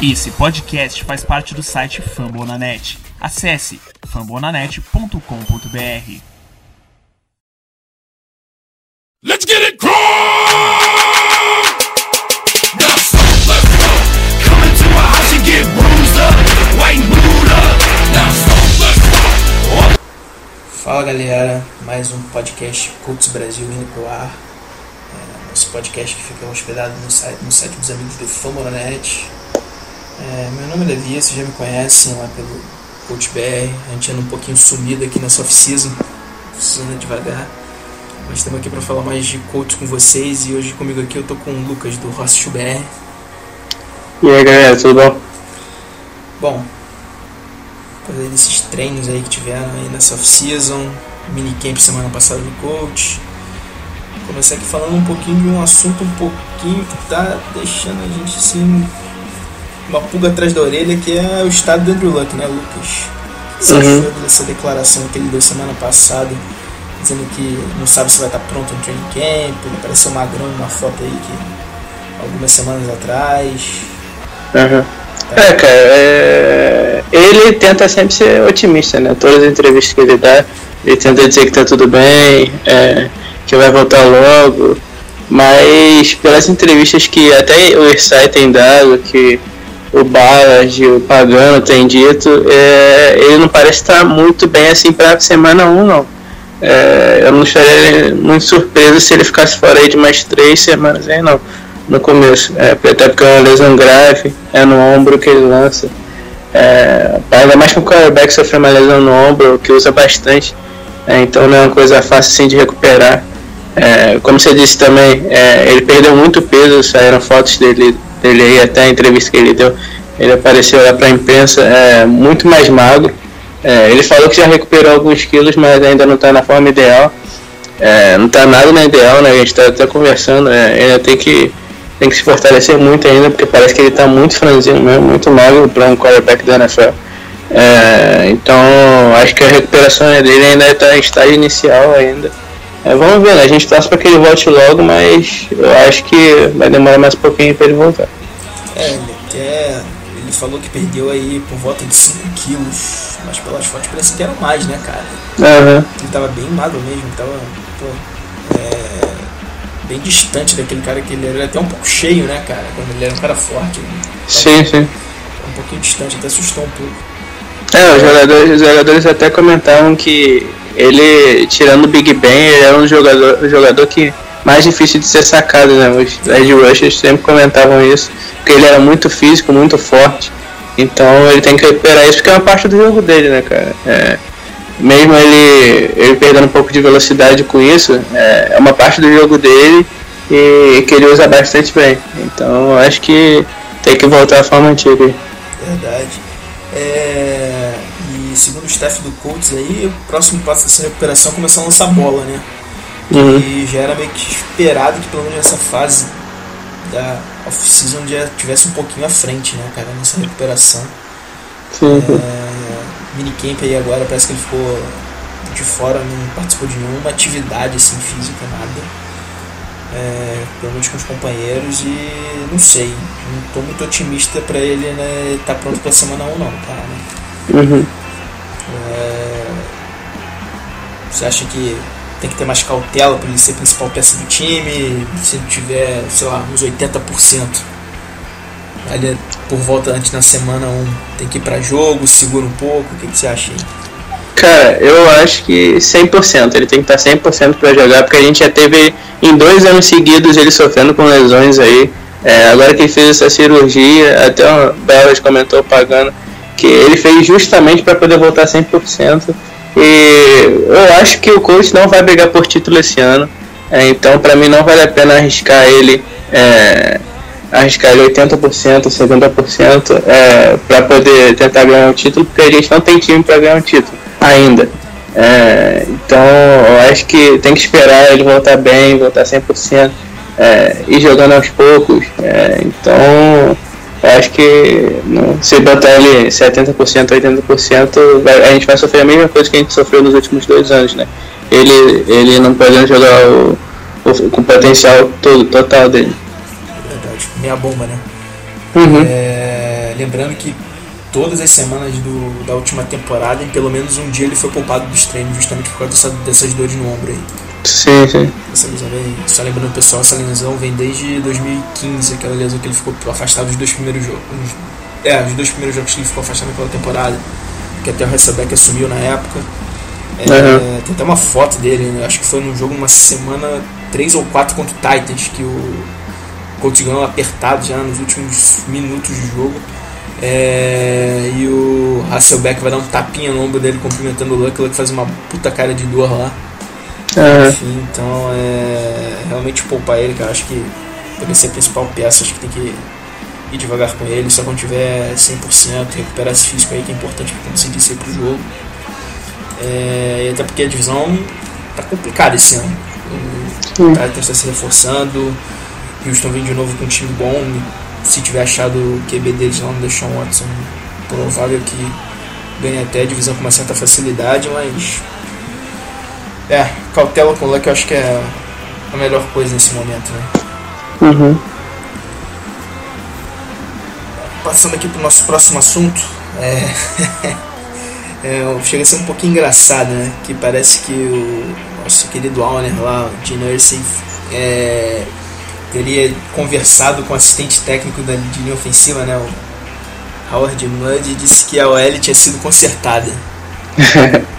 Esse podcast faz parte do site Fambonanet. Acesse fambonanet.com.br. Let's get it crunk! Now so let's go. Come into my house and get bruised up, white booed up. Now so let's go. Fala galera, mais um podcast Cultos Brasil indo pro ar. É, nosso podcast que fica hospedado no site, no site dos amigos do Fambonanet. É, meu nome é Levi, vocês já me conhecem lá pelo Coach BR. A gente anda um pouquinho sumido aqui nessa off-season, off-season devagar. Mas estamos aqui para falar mais de coach com vocês e hoje comigo aqui eu tô com o Lucas do Rossio BR. E aí galera, tudo bom? Bom, fazer esses treinos aí que tiveram aí nessa off-season, minicamp semana passada do coach. Começar aqui falando um pouquinho de um assunto um pouquinho que tá deixando a gente assim uma pulga atrás da orelha, que é o estado do Andrew Luck, né, Lucas? Você Uhum. achou dessa declaração que ele deu semana passada, dizendo que não sabe se vai estar pronto no training camp, ele apareceu magrão numa foto aí que algumas semanas atrás. Uhum. É, cara, é... ele tenta sempre ser otimista, né? Todas as entrevistas que ele dá, ele tenta dizer que tá tudo bem, é, que vai voltar logo, mas pelas entrevistas que até o Irsay tem dado, que o Ballard, o Pagano tem dito, é, ele não parece estar muito bem assim pra semana 1, não. É, eu não estaria muito surpreso se ele ficasse fora aí de mais três semanas aí, não. no começo, é, até porque é uma lesão grave, é no ombro que ele lança. É, ainda mais que o quarterback sofreu uma lesão no ombro, que usa bastante, é, então não é uma coisa fácil assim de recuperar. É, como você disse também, é, ele perdeu muito peso, saíram fotos dele, dele aí, até a entrevista que ele deu, ele apareceu lá para a imprensa é, muito mais magro. É, ele falou que já recuperou alguns quilos, mas ainda não está na forma ideal. É, não está nada na ideal, né? A gente está até conversando, é, ainda tem que tem que se fortalecer muito ainda, porque parece que ele está muito franzino mesmo, muito magro para um quarterback da NFL. É, então, acho que a recuperação dele ainda está em estágio inicial ainda. É, vamos ver, né? A gente torce para que ele volte logo, mas eu acho que vai demorar mais um pouquinho para ele voltar. É, ele até ele falou que perdeu aí por volta de 5 quilos, mas pelas fotos parece que era mais, né, cara? Aham. Ele tava bem magro mesmo, tava pô, é, bem distante daquele cara que ele era. Ele até um pouco cheio, né, cara? Quando ele era um cara forte. Ele Sim, sim. um pouquinho distante, até assustou um pouco. É, os jogadores, os jogadores até comentavam que ele, tirando o Big Ben, ele era um jogador, um jogador que mais difícil de ser sacado, né? Os Ed Rushers sempre comentavam isso, porque ele era muito físico, muito forte. Então ele tem que recuperar isso porque é uma parte do jogo dele, né, cara? É, mesmo ele, ele perdendo um pouco de velocidade com isso, é, é uma parte do jogo dele e que ele usa bastante bem. Então acho que tem que voltar à forma antiga. Verdade. É, e segundo o staff do Colts aí, o próximo passo dessa recuperação é começar a lançar bola, né? Uhum. E já era meio que esperado que pelo menos nessa fase da off-season já tivesse um pouquinho à frente, né, cara, nessa recuperação. Sim. É, minicamp aí agora parece que ele ficou de fora, não participou de nenhuma atividade assim física, nada. É, pelo menos com os companheiros e não sei, não tô muito otimista pra ele né, estar pronto pra semana 1 não, cara. Uhum. É, você acha que tem que ter mais cautela para ele ser a principal peça do time? Se ele tiver, sei lá, uns 80%, ali por volta antes na semana 1, tem que ir para jogo, segura um pouco, o que, que você acha aí? Cara, eu acho que 100%. Ele tem que estar 100% para jogar, porque a gente já teve em dois anos seguidos ele sofrendo com lesões aí. É, agora que ele fez essa cirurgia, até o Belas comentou pagando que ele fez justamente para poder voltar 100%. E eu acho que o coach não vai brigar por título esse ano. É, então, para mim, não vale a pena arriscar ele. É, arriscar ele 80%, 70% é, para poder tentar ganhar um título, porque a gente não tem time para ganhar um título ainda. É, então eu acho que tem que esperar ele voltar bem, voltar 100%, é, ir jogando aos poucos. É, então eu acho que não, se botar ele 70%, 80%, vai, a gente vai sofrer a mesma coisa que a gente sofreu nos últimos dois anos. Né? Ele, ele não podendo jogar o, o, com o potencial todo, total dele. Verdade, meia bomba, né? Uhum. É, lembrando que todas as semanas do, da última temporada, em pelo menos um dia ele foi poupado dos treinos, justamente por causa dessa, dessas dores no ombro aí. Sim, sim. Essa lesão vem, só lembrando pessoal, essa lesão vem desde 2015, aquela lesão que ele ficou afastado dos dois primeiros jogos. É, os dois primeiros jogos que ele ficou afastado naquela temporada, que até o Hasselbeck assumiu na época. É, Uhum. Tem até uma foto dele, né? acho que foi num jogo uma semana 3 ou 4 contra o Titans, que o Colts ganhou apertado já nos últimos minutos de jogo. É, e o Hasselbeck vai dar um tapinha no ombro dele cumprimentando o Luck, o Luck faz uma puta cara de dor lá. Aham. Enfim, então é realmente poupar ele, cara. Acho que deve ser a principal peça, acho que tem que ir devagar com ele, só quando tiver 100%, recuperar esse físico aí que é importante pra conseguir sair pro jogo. É, e até porque a divisão tá complicada esse ano. O Titans está se reforçando, Houston vem de novo com um time bom. Se tiver achado o QB deles lá no Deshaun Watson, provável que ganhe até a divisão com uma certa facilidade, mas é, cautela com o Luck eu acho que é a melhor coisa nesse momento, né? Uhum. Passando aqui pro nosso próximo assunto, é, é, chega a ser um pouquinho engraçado, né? Que parece que o nosso querido Owner lá, o Gene Nursing, é, teria conversado com o assistente técnico da de linha ofensiva, né? O Howard Mudd, e disse que a OL tinha sido consertada.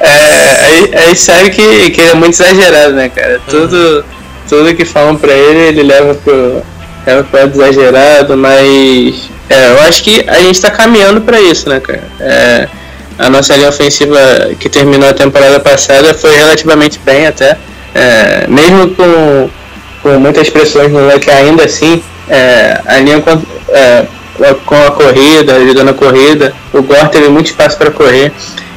É, aí, aí sabe que, que ele é muito exagerado, né, cara? Tudo, tudo que falam pra ele, ele leva pro, leva pro lado exagerado, mas é, eu acho que a gente tá caminhando pra isso, né, cara? É, a nossa linha ofensiva que terminou a temporada passada foi relativamente bem até. É, mesmo com, com muitas pressões no Luck ainda assim, é, a linha com, é, com a corrida, ajudando a corrida, o Gore teve muito espaço para correr.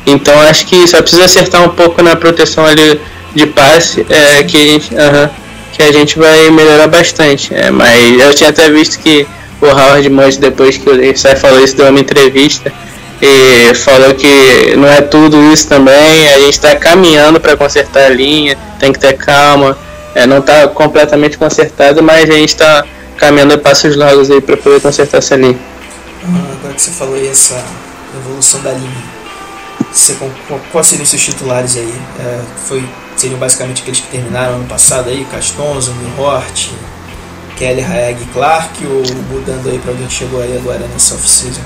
Então acho que só precisa acertar um pouco na proteção ali de passe, é, que, a gente, aham, que a gente vai melhorar bastante. É, mas eu tinha até visto que o Howard Mudd, depois que o Sai falou isso, deu uma entrevista e falou que não é tudo isso também, a gente está caminhando para consertar a linha, tem que ter calma, é, não está completamente consertado, mas a gente está caminhando a passos largos aí para poder consertar essa linha. Ah, agora que você falou aí essa evolução da linha, você, quais seriam os seus titulares aí? É, foi, seriam basicamente aqueles que terminaram ano passado aí, Castonzo, Milhort, Kelly, Hayag e Clark, ou mudando aí para alguém que chegou aí agora nessa off-season?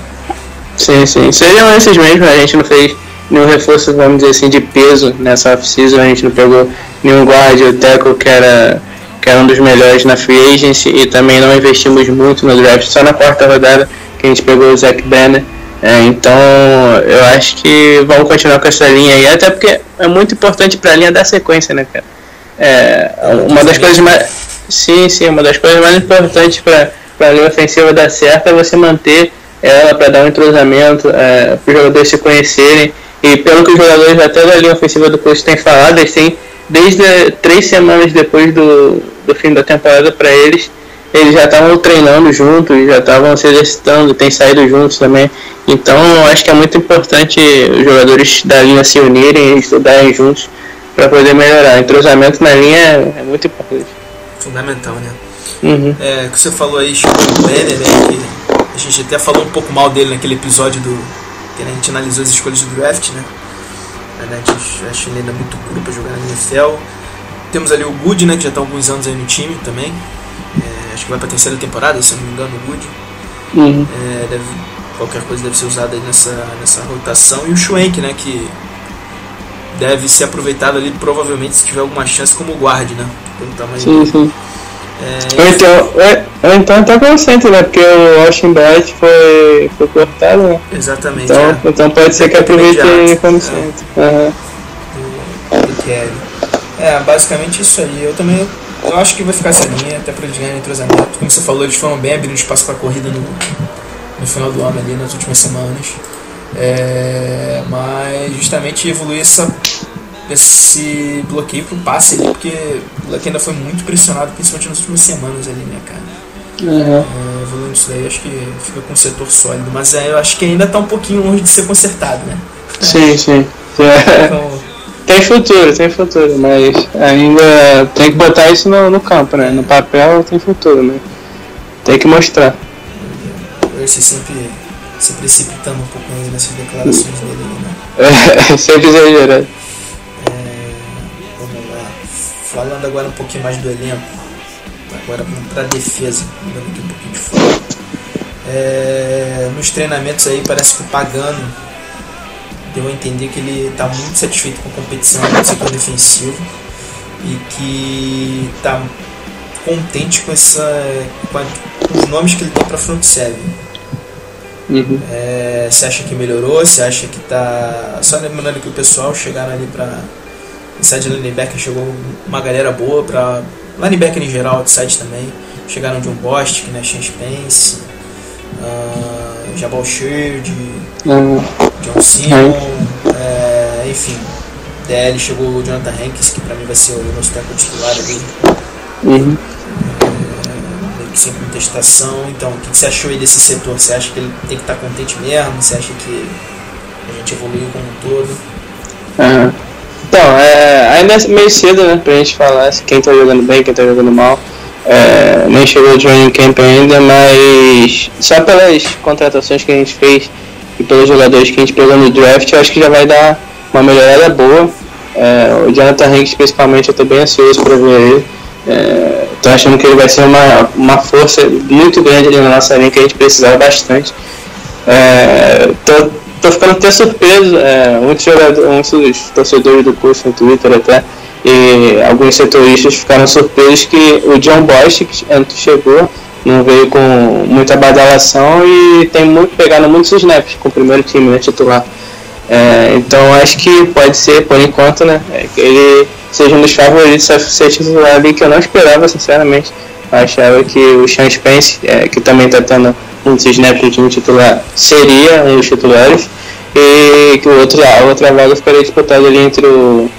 Sim, sim. Seriam esses mesmo, a gente não fez nenhum reforço, vamos dizer assim, de peso nessa off-season, a gente não pegou nenhum guard ou tackle que era, que era um dos melhores na free agency e também não investimos muito no draft, só na quarta rodada que a gente pegou o Zach Banner. É, então eu acho que vamos continuar com essa linha aí, até porque é muito importante para a linha dar sequência, né, cara? É, uma das coisas mais. Sim, sim, uma das coisas mais importantes para a linha ofensiva dar certo é você manter ela para dar um entrosamento, é, para os jogadores se conhecerem. E pelo que os jogadores até da linha ofensiva do curso têm falado, eles têm, desde três semanas depois do, do fim da temporada para eles, eles já estavam treinando juntos, já estavam se exercitando, têm saído juntos também. Então acho que é muito importante os jogadores da linha se unirem e estudarem juntos para poder melhorar. O entrosamento na linha é, é muito importante. Fundamental, né? Uhum. É, que você falou aí, chegou o Banner, né? Que a gente até falou um pouco mal dele naquele episódio do. Que a gente analisou as escolhas do draft, né? A gente acha ele ainda muito puro para jogar na NFL. Temos ali o Good, né? Que já está há alguns anos aí no time também. É, acho que vai para a terceira temporada, se eu não me engano, o Good. Uhum. É, deve, qualquer coisa deve ser usada aí nessa, nessa rotação. E o Schwenk, né? Que deve ser aproveitado ali, provavelmente, se tiver alguma chance como guard, né? Pelo tamanho Sim, sim. É, Ou então, ou- ou então tá consciente, né? Porque o Austin Bright foi, foi cortado, né? exatamente. Então, é. então pode ser que aproveite como É. centro. Aham. do, do Kelly. É, basicamente isso aí. Eu também eu acho que vai ficar essa linha, até para eles ganharem entrosamento. Como você falou, eles foram bem abrindo espaço para corrida no, no final do ano ali, nas últimas semanas. É, mas justamente evoluir essa, esse bloqueio pro passe ali, porque o Luck ainda foi muito pressionado, principalmente nas últimas semanas ali, né, cara? Aham. É, evoluindo isso daí, acho que fica com um setor sólido, mas é, eu acho que ainda tá um pouquinho longe de ser consertado, né? Sim, sim. É. Então, Tem futuro, tem futuro, mas ainda tem que botar isso no, no campo, né? No papel tem futuro, né? Tem que mostrar. Russell sempre se precipitando um pouco nessas declarações dele, né? É, sempre exagerado. Falando agora um pouquinho mais do elenco. Agora vamos para a defesa, mudando aqui um pouquinho de foco. É, nos treinamentos aí parece que o Pagano deu a entender que ele está muito satisfeito com a competição no setor defensivo e que está contente com, essa, com, a, com, os nomes que ele tem para front seven. Uhum. É, você acha que melhorou? Você acha que tá. Só lembrando que o pessoal chegaram ali para. Inside linebacker chegou uma galera boa para. Linebacker em geral, outside também. Chegaram John Bostic, né? Sean Spence, uh, Jabal Sheard, Uhum. John Simon, é, enfim. DL chegou o Jonathan Hankins, que pra mim vai ser o nosso tackle titular ali. Uhum. É, sem contestação. Então, o que você achou aí desse setor? Você acha que ele tem que estar contente mesmo? Você acha que a gente evoluiu como um todo? Aham. Então, é, ainda é meio cedo, né, pra gente falar quem tá jogando bem, quem tá jogando mal. É, nem chegou o training camp ainda, mas só pelas contratações que a gente fez e pelos jogadores que a gente pegou no draft, eu acho que já vai dar uma melhorada boa. É, o Jonathan Hanks, principalmente, eu tô bem ansioso para ver ele. É, tô achando que ele vai ser uma, uma força muito grande ali na nossa linha que a gente precisava bastante. É, tô, tô ficando até surpreso, é, muitos, jogadores, muitos torcedores do curso no Twitter até, e alguns setoristas ficaram surpresos que o John Bosch, que chegou, não veio com muita badalação e tem muito pegado muitos snaps com o primeiro time né, titular. É, então acho que pode ser, por enquanto, né, é, que ele seja um dos favoritos a ser titular ali, que eu não esperava, sinceramente. Achava que o Sean Spence, é, que também está tendo muitos snaps no time titular, seria um dos titulares. E que o outro, a outra vaga ficaria disputada ali entre o,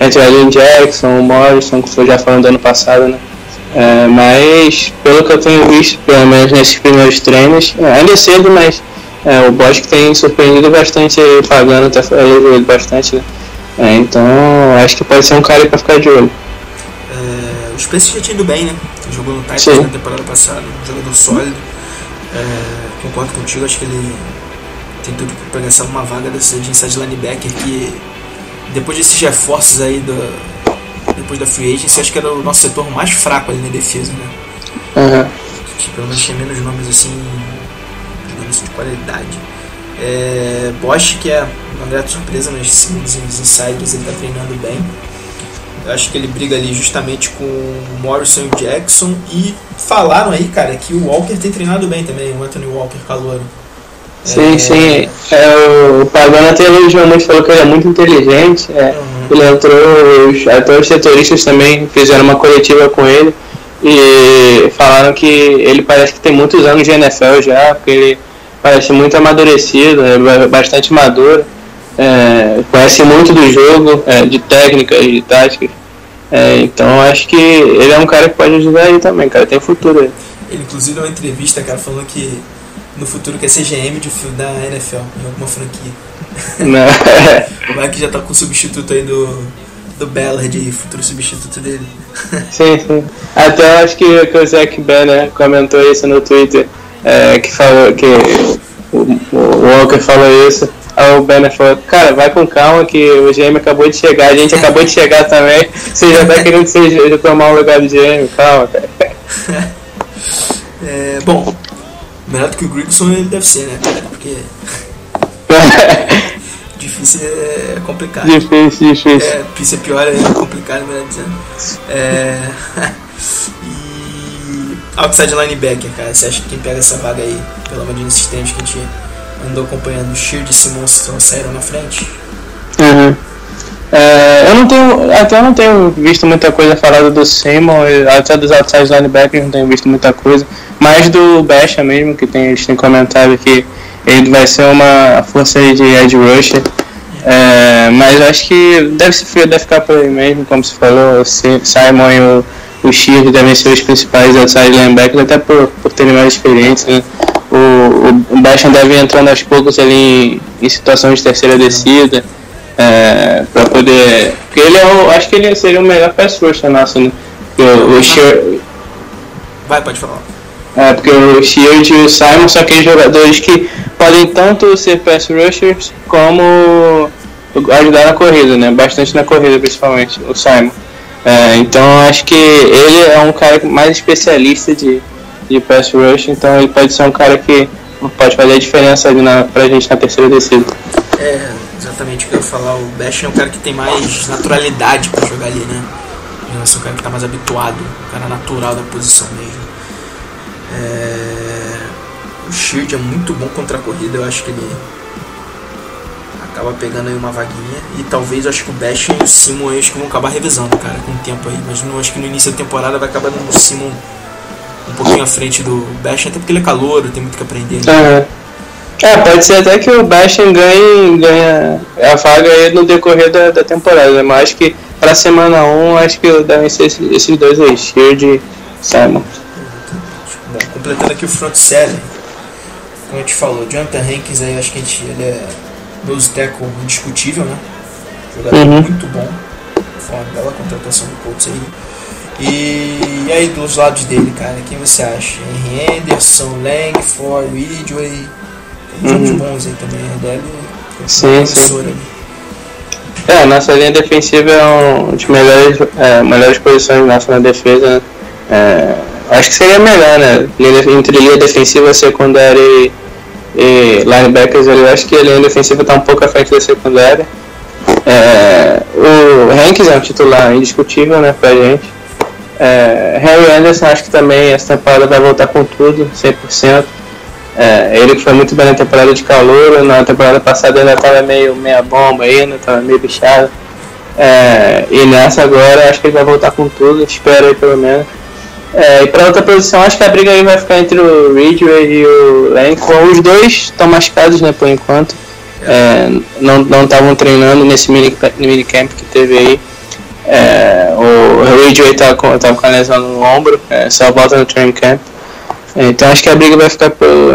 entre o Allen Jackson, o Morrison, que foi já falando do ano passado, né? É, mas pelo que eu tenho visto, pelo menos nesses primeiros treinos, é, ainda é cedo, mas é, o Bosch tem surpreendido bastante pagando, até elogiou ele bastante, né? É, então acho que pode ser um cara para ficar de olho. É, o Spence já tinha ido bem, né? Jogou no Titans Sim. na temporada passada, um jogador sólido. É, concordo contigo, acho que ele tem tudo para pegar uma vaga dessa de inside linebacker que depois desses reforços aí do, depois da free agency, acho que era o nosso setor mais fraco ali na defesa, né? Uhum. Que pelo menos tinha menos nomes assim, digamos assim, de qualidade. É, Bosch, que é uma grata surpresa, mas segundo os insiders ele tá treinando bem. Eu acho que ele briga ali justamente com o Morrison e o Jackson. E falaram aí, cara, que o Walker tem treinado bem também, o Anthony Walker Calouro. Sim, sim. É, o Pagano até elogiou muito, falou que ele é muito inteligente. É, Uhum. Ele entrou, os, até os setoristas também fizeram uma coletiva com ele e falaram que ele parece que tem muitos anos de NFL já, porque ele parece muito amadurecido, é bastante maduro, é, conhece muito do jogo, é, de técnicas, de táticas. É, então acho que ele é um cara que pode ajudar aí também, cara, tem futuro aí. Ele inclusive deu uma entrevista, cara, falando que no futuro quer ser GM de, da NFL, em alguma franquia. Né? O Mike já tá com o substituto aí do, do Ballard, futuro substituto dele. Sim, sim. Até eu acho que, que o Zac Banner comentou isso no Twitter, é, que falou que o, o Walker falou isso. Aí o Banner falou, cara, vai com calma que o GM acabou de chegar, a gente acabou de chegar também, você já tá querendo ser, já tomar o lugar do GM, calma, cara. É, bom, melhor do que o Grigson ele deve ser, né, cara? Porque difícil é complicado. difícil, difícil. É, difícil é pior, é complicado, melhor dizendo. É, e outside linebacker, cara, você acha que quem pega essa vaga aí, pelo menos nesses tempos que a gente andou acompanhando, o Sheard e Simons saíram na frente? Uhum. É, eu não tenho, até eu não tenho visto muita coisa falada do Simon, até dos outside linebackers não tenho visto muita coisa, mais do Basha mesmo, que tem, eles têm comentado que ele vai ser uma força de edge rusher, é, mas acho que deve, ser, deve ficar por aí mesmo, como se falou, o Si- Simon e o, o Sheard devem ser os principais outside linebackers, até por, por terem mais experiência, né? O, o, Bashan deve entrando aos poucos ali em, em situações de terceira descida, é, para poder. Porque ele é o, acho que ele seria o melhor pass rusher nosso, né? Porque O, o Vai, pode falar. É, porque o Shield e o Simon são aqueles jogadores que podem tanto ser pass rushers como ajudar na corrida, né? Bastante na corrida, principalmente, o Simon. É, então acho que ele é um cara mais especialista de, de pass rush, então ele pode ser um cara que pode fazer a diferença ali na, pra gente na terceira descida. É, exatamente o que eu ia falar. O Bash é um cara que tem mais naturalidade pra jogar ali, né? Em relação ao cara que tá mais habituado, o cara natural da posição mesmo. É... O Shield é muito bom contra a corrida, eu acho que ele acaba pegando aí uma vaguinha. E talvez acho que o Bash e o Simon acho que vão acabar revisando, cara, com o tempo aí. Mas eu acho que no início da temporada vai acabar dando o Simon um pouquinho à frente do Bash, até porque ele é calor, tem muito que aprender. Né? É, pode ser até que o Bastion ganhe, ganhe a vaga aí no decorrer da, da temporada, mas acho que para semana 1 acho que devem ser esses, esses dois aí, Shield e Simon. Bom, completando aqui o front seven, como a gente falou, Jonathan Hankins aí acho que a gente, ele é nose tackle indiscutível, né? Jogador Uhum. muito bom. Foi uma bela contratação do Colts aí. E, e aí dos lados dele, cara, quem você acha? Henry Anderson, Langford, Ridgway. Uns Uhum. bons aí também, a DL. Sim, sim. ali. É, nossa linha defensiva é um dos melhores, é, melhores posições nossa na defesa. né? É, acho que seria melhor, né? Entre linha defensiva, secundária e, e linebackers, eu acho que a linha defensiva está um pouco à frente da secundária. É, o Hankins é um titular indiscutível, né, pra gente. É, Harry Anderson acho que também essa temporada vai voltar com tudo, 100%. É, ele foi muito bem na temporada de calor, na temporada passada ainda estava meio meia bomba ainda, estava meio bichado. É, e nessa agora acho que ele vai voltar com tudo, espero aí pelo menos. É, e para outra posição acho que a briga aí vai ficar entre o Ridgway e o Lincoln. Os dois estão machucados né, por enquanto. É, não estavam treinando nesse mini, minicamp que teve aí. É, o Ridgway tá com, tava com a lesão no ombro, é, só volta no training camp. Então acho que a briga vai ficar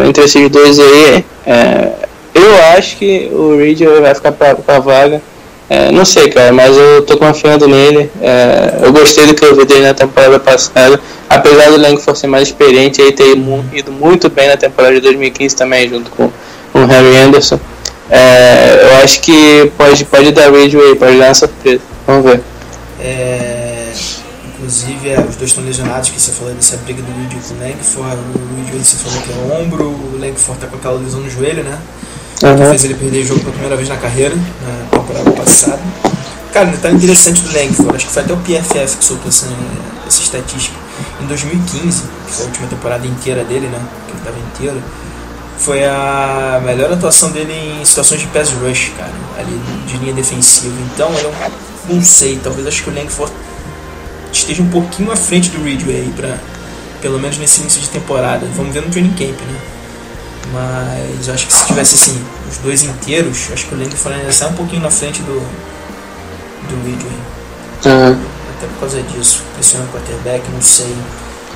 entre esses dois aí. É, eu acho que o Ridgway vai ficar pra, pra vaga. É, não sei, cara, mas eu tô confiando nele. É, eu gostei do que eu vi dele na temporada passada. Apesar do Langford ser mais experiente e ter ido muito bem na temporada de 2015 também, junto com, com o Harry Anderson. É, eu acho que pode, pode dar Ridgway, pode dar uma surpresa. Vamos ver. É, inclusive, é, os dois estão lesionados, que você falou dessa briga do Ridgway com o Langford. O Ridgway você falou que é o ombro, o Langford tá com aquela lesão no joelho, né? que Uhum. fez ele perder o jogo pela primeira vez na carreira, na temporada passada. Cara, um detalhe interessante do Langford, acho que foi até o PFF que soltou essa, essa estatística. Em 2015, que foi a última temporada inteira dele, né? Que ele estava inteiro, foi a melhor atuação dele em situações de pass rush, cara, ali de linha defensiva. Então, eu não sei, talvez acho que o Langford esteja um pouquinho à frente do Ridgway pra, pelo menos nesse início de temporada. Vamos ver no training camp, né? Mas eu acho que se tivesse assim, os dois inteiros, acho que o Langford ainda sai um pouquinho na frente do, do Ridgway. Uhum. Até por causa disso. Pressionando o quarterback, não sei.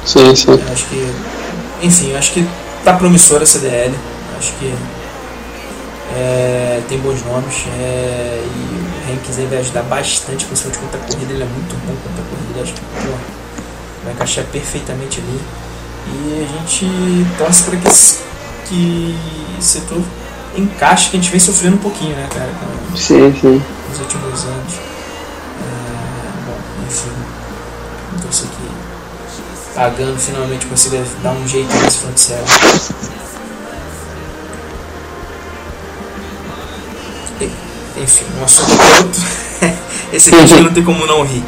Sim, sim. Eu acho que. Enfim, acho que tá promissora essa DL. Acho que é, tem bons nomes. É, e aí vai ajudar bastante, principalmente contra a corrida. Ele é muito bom contra a corrida. Acho que pô, vai encaixar perfeitamente ali. E a gente torce para que esse, que setor encaixe, que a gente vem sofrendo um pouquinho, né, cara, com- Sim, sim. nos últimos anos. É, bom, enfim, então isso aqui pagando finalmente consiga dar um jeito nesse front Enfim, um assunto é outro. Esse aqui a gente não tem como não rir.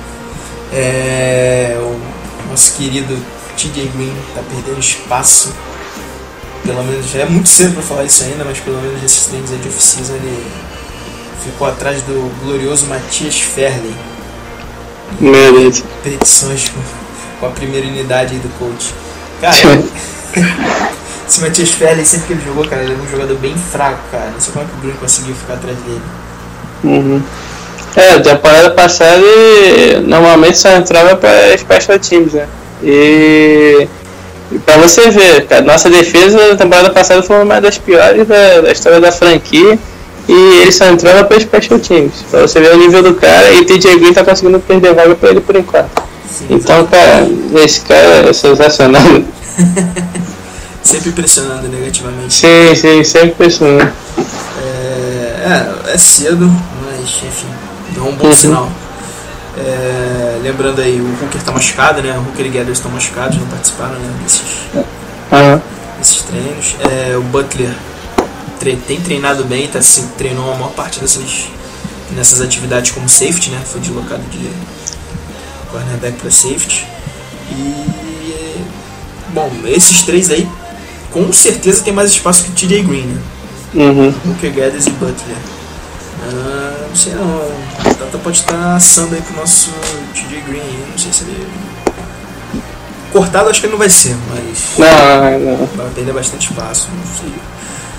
É, o nosso querido TJ Green tá perdendo espaço. Pelo menos já é muito cedo para falar isso ainda, mas pelo menos nesses treinos aí de off-season ele ficou atrás do glorioso Matias Ferley. Deus. Petições com, com a primeira unidade aí do coach. Cara, esse Matias Ferley, sempre que ele jogou, cara, ele era um jogador bem fraco, cara. Não sei como é que o Green conseguiu ficar atrás dele. Uhum. É, temporada passada normalmente só entrava para special teams, né? E, e pra você ver, cara, nossa defesa na temporada passada foi uma das piores da, da história da franquia e ele só entrava para special teams. Pra você ver o nível do cara e TJ Green tá conseguindo perder vaga pra ele por enquanto. Sim, Então, cara, esse cara é sensacional. sempre impressionando negativamente. Sim, sim, sempre impressionando. É, é, é cedo, mas enfim, dá um bom Uhum. sinal. É, lembrando aí, o Hooker tá machucado, né? O Hooker e Gathers estão machucados, não participaram né, desses, Aham. desses treinos. É, o Butler tre- tem treinado bem, tá, se, treinou a maior parte dessas nessas atividades como safety, né? Foi deslocado de cornerback para safety. E bom, esses três aí com certeza tem mais espaço que o TJ Green, né? Uhum. Hooker, Guedes e Butler. Ah, não sei não. O Tata pode estar assando aí pro nosso TJ Green aí. Não sei se ele. Cortado acho que ele não vai ser, mas Não, não. vai perder bastante espaço. Não sei.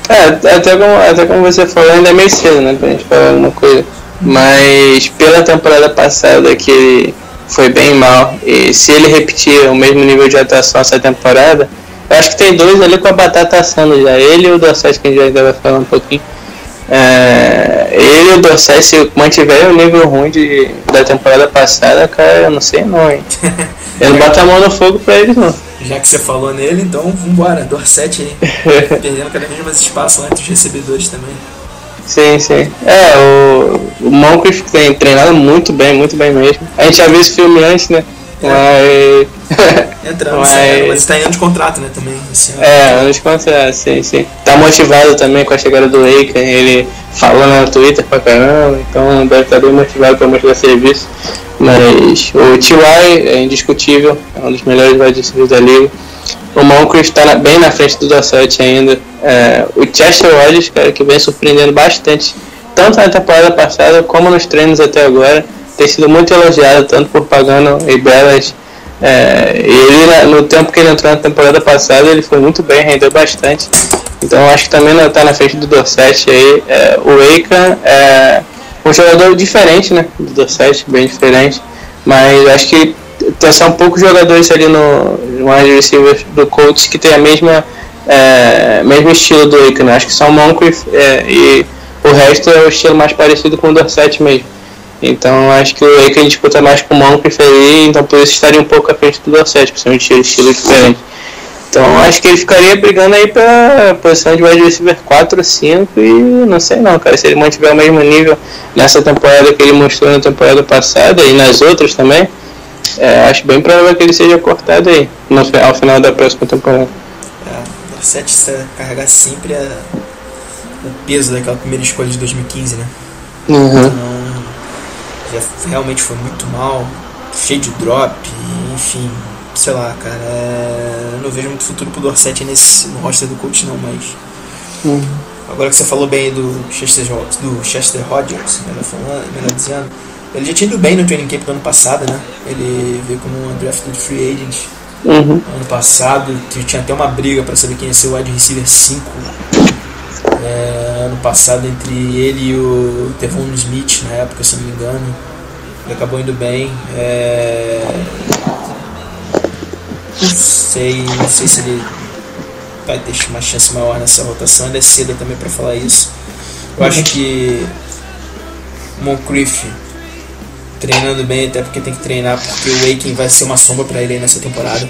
É, até como, até como você falou, ainda é meio cedo, né, pra gente falar alguma coisa. Mas pela temporada passada que ele foi bem mal, e se ele repetir o mesmo nível de atuação essa temporada, eu acho que tem dois ali com a batata assando já. Ele e o Dorset, que a gente ainda vai falar um pouquinho. É, ele e o Dorset, se mantiver o nível ruim de, da temporada passada, cara, eu não sei não, hein. Eu não boto a mão no fogo pra eles não. Já que você falou nele, então vambora. Dorset aí. Perdendo cada vez mais espaço lá entre os recebedores também. Sim, sim. É, o, o Moncrief tem treinado muito bem, muito bem mesmo. A gente já viu esse filme antes, né? Mas. Entrando, Mas- mas está em ano de contrato, né? Também. Esse ano. é, anos contra, sim, sim. Tá motivado também com a chegada do Aiken, ele falando no Twitter pra caramba, então deve estar bem motivado pra mostrar serviço. Mas o T.Y. é indiscutível, é um dos melhores wide receivers da liga. O Moncrief está na- bem na frente do Dorset ainda. É, o Chester Rogers, cara, que vem surpreendendo bastante, tanto na temporada passada como nos treinos até agora. Tem sido muito elogiado, tanto por Pagano e Belas. É, ele, no tempo que ele entrou na temporada passada, ele foi muito bem, rendeu bastante. Então acho que também está na frente do Dorset aí. É, o Eica é um jogador diferente, né? Do Dorset, bem diferente. Mas acho que tem só um poucos jogadores ali no, no wide receiver do Colts que tem a mesma é, mesmo estilo do Eica, né? Acho que só o Moncrief é, e o resto é o estilo mais parecido com o Dorset mesmo. Então acho que o Aiken disputa mais com o Moncrief aí, então por isso estaria um pouco à frente do Dorset, principalmente o estilo diferente. Então acho que ele ficaria brigando aí pra posição de wide receiver 4 ou 5 e não sei não, cara, se ele mantiver o mesmo nível nessa temporada que ele mostrou na temporada passada e nas outras também, é, acho bem provável que ele seja cortado aí no, ao final da próxima temporada. É, Dorset precisa carregar sempre a- o peso daquela primeira escolha de 2015, né? Uhum. Então, realmente foi muito mal, cheio de drop, enfim, sei lá, cara. é, eu não vejo muito futuro pro Dorset nesse, no roster do coach, não, mas. Agora que você falou bem do Chester, do Chester Rogers, melhor, falando, melhor dizendo, ele já tinha ido bem no training camp do ano passado, né? Ele veio como um drafted free agent Uhum. ano passado, tinha até uma briga para saber quem ia ser o wide receiver 5 é, ano passado entre ele e o Tevon Smith na época, se não me engano. Ele acabou indo bem. é, Não sei, não sei se ele vai ter uma chance maior nessa rotação, ainda é cedo também para falar isso. Eu acho que Moncrief treinando bem, até porque tem que treinar, porque o Aiken vai ser uma sombra para ele aí nessa temporada.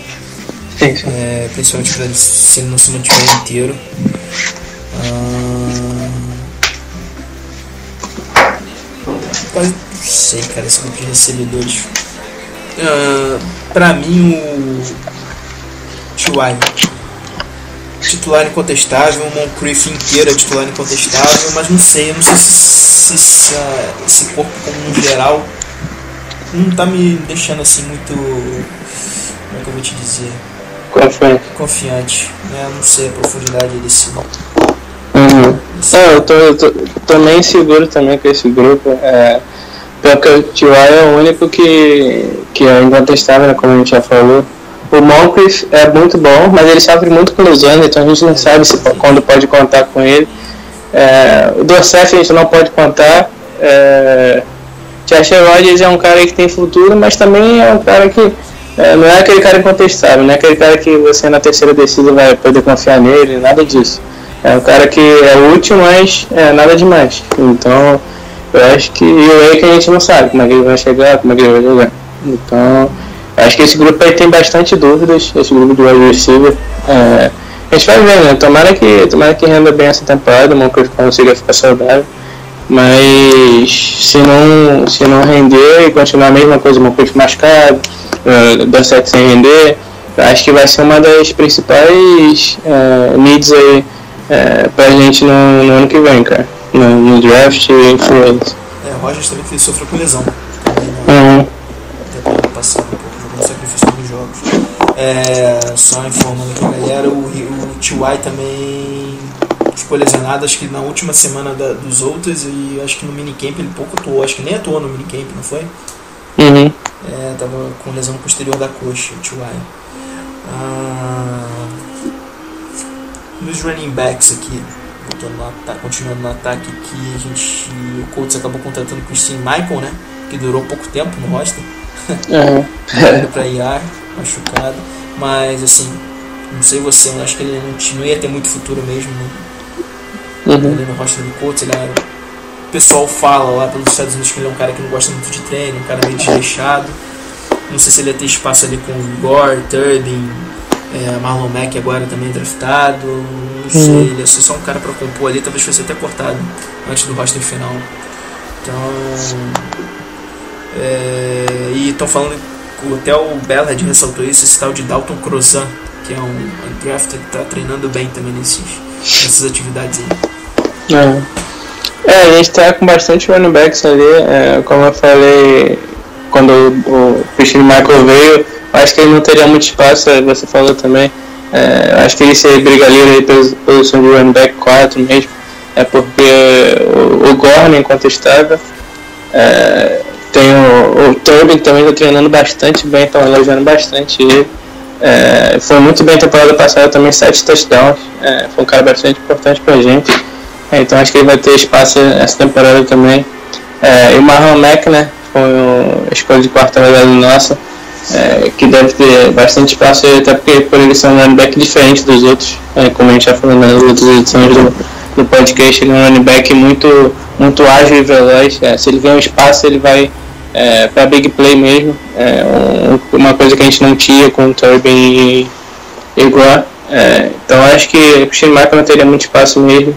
Sim, sim. É, principalmente pra se ele não se mantiver inteiro. Ah, não sei, cara, esse grupo de recebedores. Ah, pra mim, o T.Y. Titular incontestável, o Moncrief inteiro é titular incontestável, mas não sei, eu não sei se, se essa- esse corpo como um geral não tá me deixando assim muito. Como é que eu vou te dizer? Foi? confiante, né? Não sei a profundidade desse. É, eu tô, eu tô, tô meio inseguro também com esse grupo. É, pior que o T.Y. é o único que, que é incontestável, né, como a gente já falou. O Moncrief é muito bom, mas ele sofre muito com lesões, então a gente não sabe se, quando pode contar com ele. É, o Dorset a gente não pode contar. É, Chester Rogers é um cara que tem futuro, mas também é um cara que é, não é aquele cara incontestável, não é aquele cara que você na terceira descida vai poder confiar nele, nada disso. É um cara que é útil, mas é, nada demais. Então, eu acho que. E o Aiken a gente não sabe como é que ele vai chegar, como é que ele vai jogar. Então, acho que esse grupo aí tem bastante dúvidas, esse grupo de wide receiver. É, a gente vai ver, né? Tomara que, tomara que renda bem essa temporada, o Moncrief consiga ficar saudável. Mas se não, se não render e continuar a mesma coisa, o Moncrief machucado, uh, certo sem render, acho que vai ser uma das principais uh, needs aí uh, pra gente no, no, ano que vem, cara. No, no draft e influência. É, o Rogers também que sofreu com lesão. Também, né? Uhum. Temporada passada, um pouco, jogando sacrifício nos jogos. É, só informando aqui a galera, o, o T.Y. também ficou lesionado, acho que na última semana da, dos outros, e acho que no minicamp ele pouco atuou, acho que nem atuou no minicamp, não foi? Uhum. É, tava com lesão posterior da coxa, o T.Y. Ah, nos running backs aqui, ataque, continuando no ataque aqui, a gente, o Colts acabou contratando o Christine Michael, né? Que durou pouco tempo no roster. Uhum. indo pra IR, machucado. Mas assim, não sei você, eu acho que ele não, não ia ter muito futuro mesmo no, Uhum. ali no roster do Colts. Ele era, o pessoal fala lá pelos Estados Unidos que ele é um cara que não gosta muito de treino, um cara meio desleixado. Não sei se ele ia ter espaço ali com o Gore, Turbin, é, Marlon Mack agora também draftado. Não sei, Uhum. ele ser só um cara pra compor ali, talvez fosse até cortado antes do roster final. Então. É, e estão falando, até o Bellhead ressaltou isso, esse tal de Dalton Crozan, que é um undrafted que tá treinando bem também nesses, nessas atividades aí. É. É, a gente tá com bastante running backs ali, é, como eu falei quando o, o Christian Michael veio, acho que ele não teria muito espaço, é, você falou também. É, acho que ele se brigaria aí pela posição de running back 4 mesmo, é porque o, o Gorn, enquanto estava, é, tem o, o Tobin também tá treinando bastante bem, estão elogiando bastante ele. É, foi muito bem temporada passada também, sete touchdowns. É, foi um cara bastante importante pra gente. É, então acho que ele vai ter espaço essa temporada também. É, e o Marlon Mack, né? Foi uma escolha de quarta rodada nossa. É, que deve ter bastante espaço, até porque por ele ser um back diferente dos outros, é, como a gente já falou nas outras edições do, do podcast, ele é um back muito, muito ágil e veloz. É, se ele vê um espaço, ele vai é, para big play mesmo. É, um- uma coisa que a gente não tinha com o Turbin e, e. É, então acho que o Michael não teria muito espaço mesmo.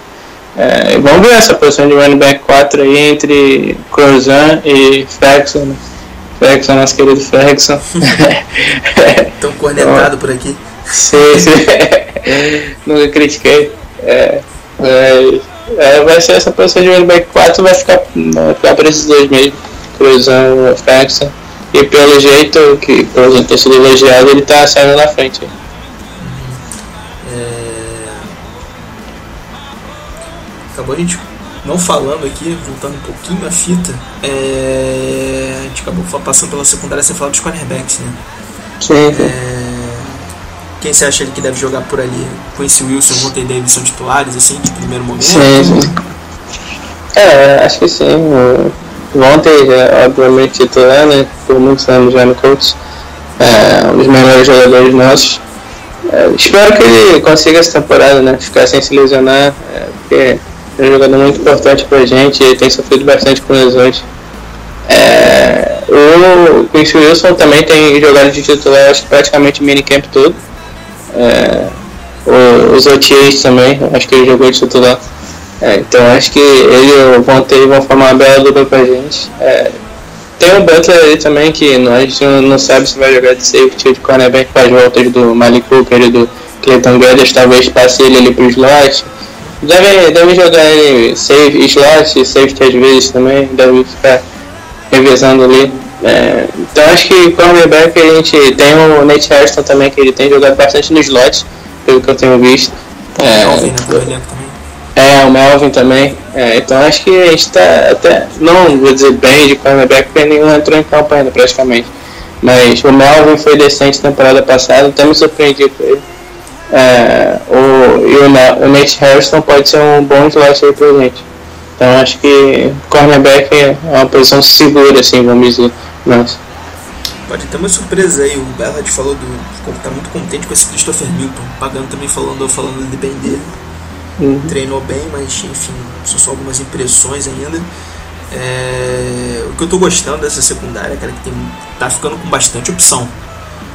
É, vamos ver essa posição de running back 4 aí entre Crozan e Ferguson. Ferguson, nosso querido Ferguson. Tão cornetado por aqui. sim, sim. Nunca critiquei. É, é, vai ser essa posição de running back 4 vai ficar, vai ficar para esses dois mesmo. Cruzão e Ferguson. E pelo jeito que Cruzão ter sido elogiado, ele tá saindo na frente. É... Acabou a gente não falando aqui, voltando um pouquinho a fita. É... A gente acabou passando pela secundária sem falar dos cornerbacks, né? Sim. É... Quem você acha ele que deve jogar por ali? Quincy Wilson, Monte Davis são titulares, assim, de primeiro momento? Sim, sim. É, acho que sim. O Vontae é obviamente titular, né? Por muitos anos já no Colts. É um dos melhores jogadores nossos. É, espero que ele consiga essa temporada, né? Ficar sem se lesionar, é, porque um jogador muito importante pra gente e tem sofrido bastante com lesões. É, o Chris Wilson também tem jogado de titular, acho praticamente o minicamp todo. É, o- os OTAs também, acho que ele jogou de titular. É, então acho que ele e o Vontae vão formar uma bela dupla pra gente. É, tem o Butler aí também, que nós não, não sabe se vai jogar de safety ou de cornerback com as voltas do Malik Cooper e do Clayton Guedes, talvez passe ele ali pro slot. Deve, deve jogar ele safe, slot, safety às vezes também, deve ficar revezando ali. É, então acho que cornerback a gente tem o Nate Harrison também, que ele tem jogado bastante no slot, pelo que eu tenho visto. É, né? Do elenco também. é, o Melvin também. É, então acho que a gente tá até, não vou dizer bem de cornerback, porque nenhum entrou em campo ainda praticamente. Mas o Melvin foi decente temporada passada, até me surpreendi com ele. É, o, e o, Na- o Nate Harrison pode ser um bom aí pra gente. Então acho que cornerback é uma posição segura, assim, vamos dizer. Nossa. Pode ter uma surpresa aí, o Bernard falou do. ficou tá muito contente com esse Christopher Milton. Pagando também falando, falando de bem dele. Uhum. Treinou bem, mas enfim, são só algumas impressões ainda. É, o que eu tô gostando dessa secundária, cara, que tem, tá ficando com bastante opção.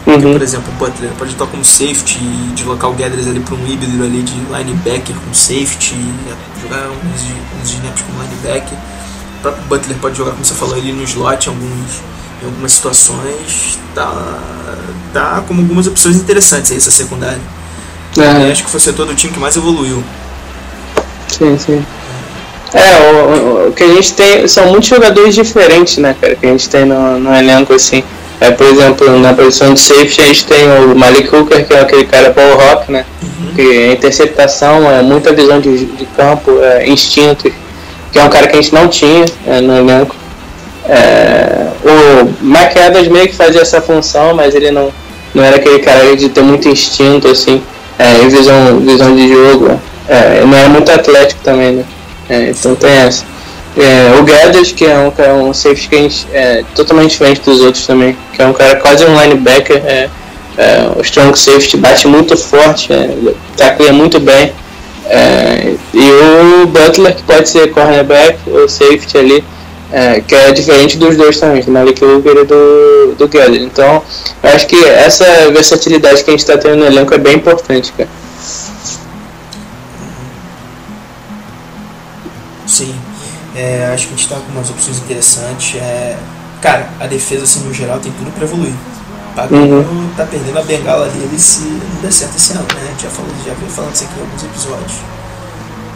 Porque, Uhum. por exemplo, o Butler pode atuar como safety e deslocar o Gathers ali para um híbrido ali de linebacker com safety, jogar uns, uns snaps como linebacker. O próprio Butler pode jogar, como você falou, ali no slot em, alguns, em algumas situações. Tá, tá como algumas opções interessantes aí essa secundária. É. Acho que foi o setor do time que mais evoluiu. Sim, sim. É, o, o- o que a gente tem são muitos jogadores diferentes, né, cara, que a gente tem no, no elenco, assim. É, por exemplo, na posição de safety a gente tem o Malik Hooker, que é aquele cara ball rock, né? Que é interceptação, é muita visão de, de campo, é instinto, que é um cara que a gente não tinha é, no elenco. É, o Mike Adams meio que fazia essa função, mas ele não, não era aquele cara de ter muito instinto, assim, é, visão, visão de jogo. É, ele não é muito atlético também, né? É, então tem essa. É, o Gathers, que é um, é um safety que a gente, é totalmente diferente dos outros também, que é um cara quase um linebacker, é, é, o strong safety bate muito forte, é, muito bem. É, e o Butler, que pode ser cornerback ou safety ali, é, que é diferente dos dois também, do Malik Hooker e do, do Gathers. Então, eu acho que essa versatilidade que a gente está tendo no elenco é bem importante, cara. É, acho que a gente tá com umas opções interessantes. É, cara, a defesa, assim, no geral, tem tudo pra evoluir. Pagano tá perdendo a bengala dele se não der certo esse ano, né? A gente já, falou, já veio falando isso aqui em alguns episódios.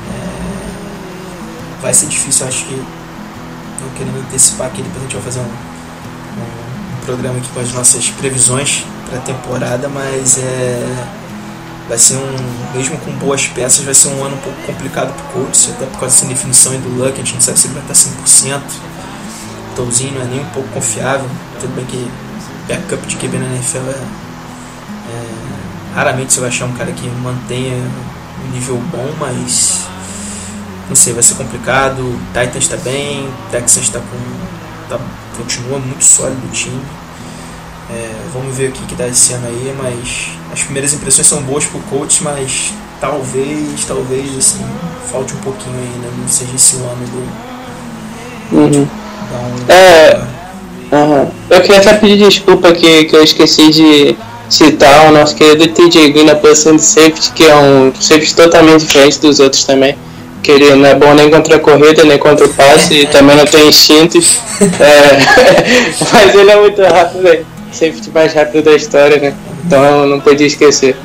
É, vai ser difícil, acho que. Não querendo antecipar aqui, depois a gente vai fazer um, um, programa aqui com as nossas previsões pra temporada, mas é vai ser um, mesmo com boas peças, vai ser um ano um pouco complicado pro Colts, até por causa dessa indefinição aí do Luck, a gente não sabe se ele vai estar 100%. Tolzinho não é nem um pouco confiável, tudo bem que backup de QB na NFL é, é, raramente você vai achar um cara que mantenha um nível bom, mas não sei, vai ser complicado. O Titans está bem, o Texas está com. Tá, continua muito sólido o time. É, vamos ver o que, que dá esse ano aí, mas as primeiras impressões são boas pro coach, mas talvez, talvez assim, falte um pouquinho ainda, não seja esse ano do. Uhum. um- É. Aham. Eu queria até pedir desculpa que, que eu esqueci de citar o nosso querido TJ Green na posição de safety, que é um safety totalmente diferente dos outros também. Que ele não é bom nem contra a corrida, nem contra o passe, e também não tem instinto. É, mas ele é muito rápido, velho. Safety mais rápido da história, né? Então não podia esquecer.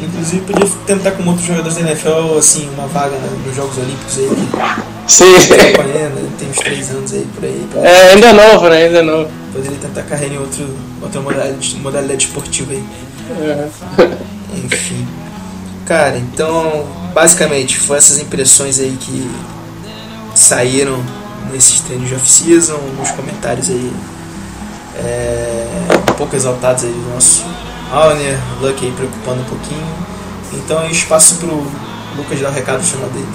Inclusive podia tentar com outros jogadores da NFL, assim, uma vaga né, nos Jogos Olímpicos aí, que Sim. tá tem uns três anos aí por aí, pra É, ainda é novo, né? Ainda é novo. poderia tentar carreira em outro, outra modalidade, modalidade esportiva aí. Enfim. Cara, então, basicamente, foi essas impressões aí que saíram nesses treinos de off-season, nos comentários aí, é, um pouco exaltados aí do nosso Alner, Luck aí preocupando um pouquinho. Então, espaço pro Lucas dar o recado final dele.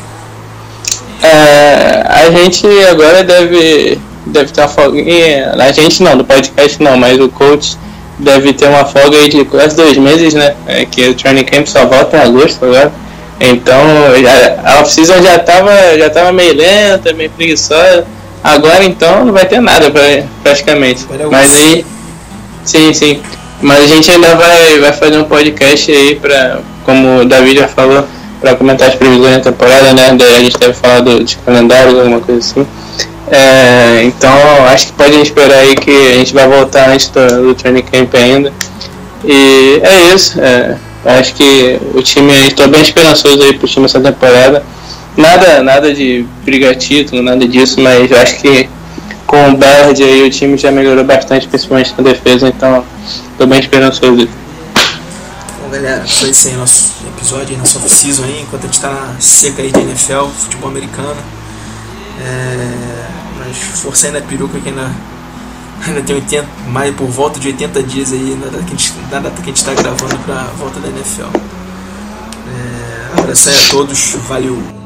É, a gente agora deve deve ter uma folguinha. A gente não, do podcast não, mas o coach deve ter uma folga aí de quase dois meses, né? É, que o training camp só volta em agosto agora. Então já, a off-season já tava, já tava meio lenta, meio preguiçosa. Agora então não vai ter nada pra, praticamente. Mas aí. Sim, sim. Mas a gente ainda vai, vai fazer um podcast aí pra, como o David já falou, pra comentar as previsões da temporada, né? Daí a gente deve falar do, de calendário, alguma coisa assim. É, então acho que podem esperar aí que a gente vai voltar antes do, do training camp ainda. E é isso. É, acho que o time, estou bem esperançoso aí pro time essa temporada. Nada, nada de brigar título, nada disso, mas eu acho que com o Bird aí o time já melhorou bastante, principalmente na defesa, então estou bem esperançoso. Bom, galera, foi esse aí nosso episódio, nosso off-season aí, enquanto a gente tá na seca aí de NFL, futebol americano. É, mas força aí na peruca que ainda, ainda tem 80, mais por volta de 80 dias aí na data que a gente, na data que a gente tá gravando pra volta da NFL. É, abraço aí a todos, valeu!